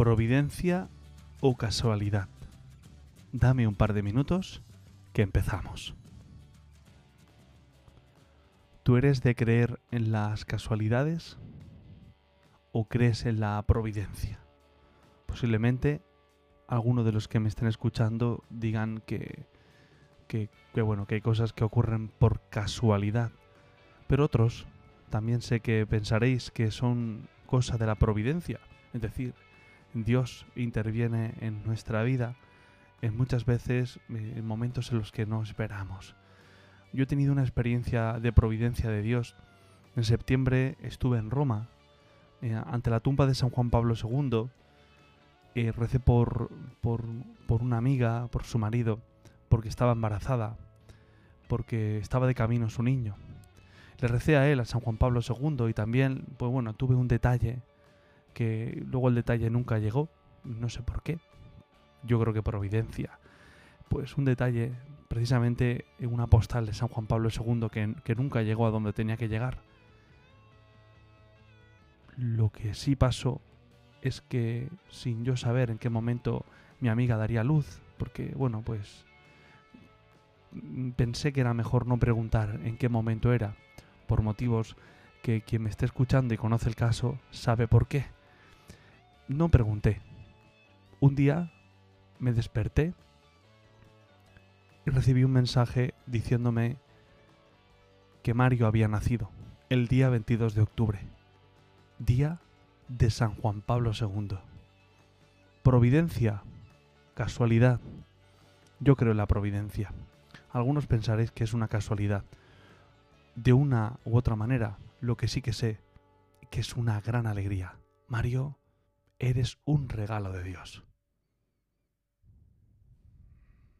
providencia o casualidad. Dame un par de minutos que empezamos. ¿Tú eres de creer en las casualidades o crees en la providencia? Posiblemente algunos de los que me estén escuchando digan que, que, que, bueno, que hay cosas que ocurren por casualidad, pero otros también sé que pensaréis que son cosa de la providencia, es decir, Dios interviene en nuestra vida en muchas veces eh, en momentos en los que no esperamos. Yo he tenido una experiencia de providencia de Dios. En septiembre estuve en Roma, eh, ante la tumba de San Juan Pablo II. Eh, recé por, por, por una amiga, por su marido, porque estaba embarazada, porque estaba de camino su niño. Le recé a él, a San Juan Pablo II, y también, pues bueno, tuve un detalle que luego el detalle nunca llegó, no sé por qué. Yo creo que providencia. Pues un detalle, precisamente en una postal de San Juan Pablo II que, que nunca llegó a donde tenía que llegar. Lo que sí pasó es que sin yo saber en qué momento mi amiga daría luz, porque bueno, pues pensé que era mejor no preguntar en qué momento era, por motivos que quien me esté escuchando y conoce el caso sabe por qué. No pregunté. Un día me desperté y recibí un mensaje diciéndome que Mario había nacido el día 22 de octubre, día de San Juan Pablo II. Providencia, casualidad. Yo creo en la providencia. Algunos pensaréis que es una casualidad. De una u otra manera, lo que sí que sé, que es una gran alegría. Mario Eres un regalo de Dios.